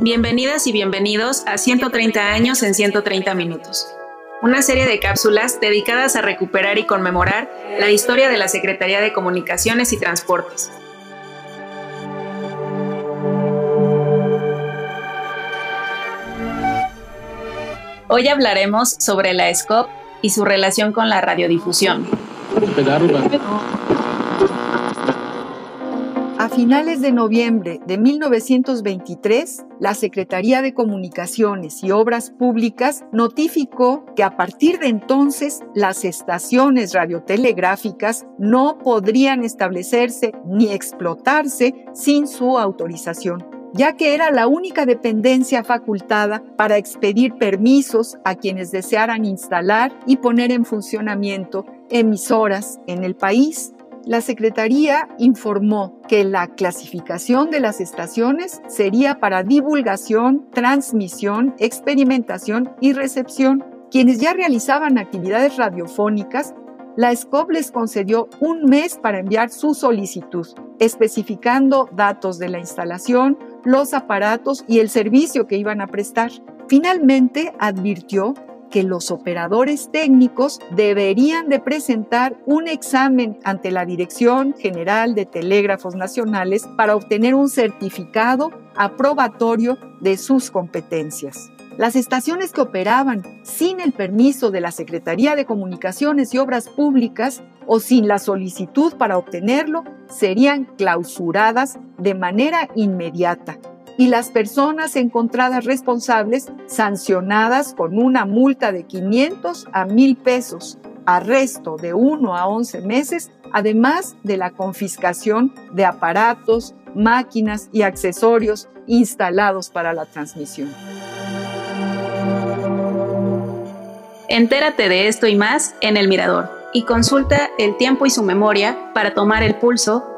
Bienvenidas y bienvenidos a 130 años en 130 minutos, una serie de cápsulas dedicadas a recuperar y conmemorar la historia de la Secretaría de Comunicaciones y Transportes. Hoy hablaremos sobre la SCOP y su relación con la radiodifusión. Finales de noviembre de 1923, la Secretaría de Comunicaciones y Obras Públicas notificó que a partir de entonces las estaciones radiotelegráficas no podrían establecerse ni explotarse sin su autorización ya que era la única dependencia facultada para expedir permisos a quienes desearan instalar y poner en funcionamiento emisoras en el país la Secretaría informó que la clasificación de las estaciones sería para divulgación, transmisión, experimentación y recepción. Quienes ya realizaban actividades radiofónicas, la SCOP les concedió un mes para enviar su solicitud, especificando datos de la instalación, los aparatos y el servicio que iban a prestar. Finalmente advirtió que los operadores técnicos deberían de presentar un examen ante la Dirección General de Telégrafos Nacionales para obtener un certificado aprobatorio de sus competencias. Las estaciones que operaban sin el permiso de la Secretaría de Comunicaciones y Obras Públicas o sin la solicitud para obtenerlo serían clausuradas de manera inmediata y las personas encontradas responsables sancionadas con una multa de 500 a 1000 pesos, arresto de 1 a 11 meses, además de la confiscación de aparatos, máquinas y accesorios instalados para la transmisión. Entérate de esto y más en El Mirador y consulta el tiempo y su memoria para tomar el pulso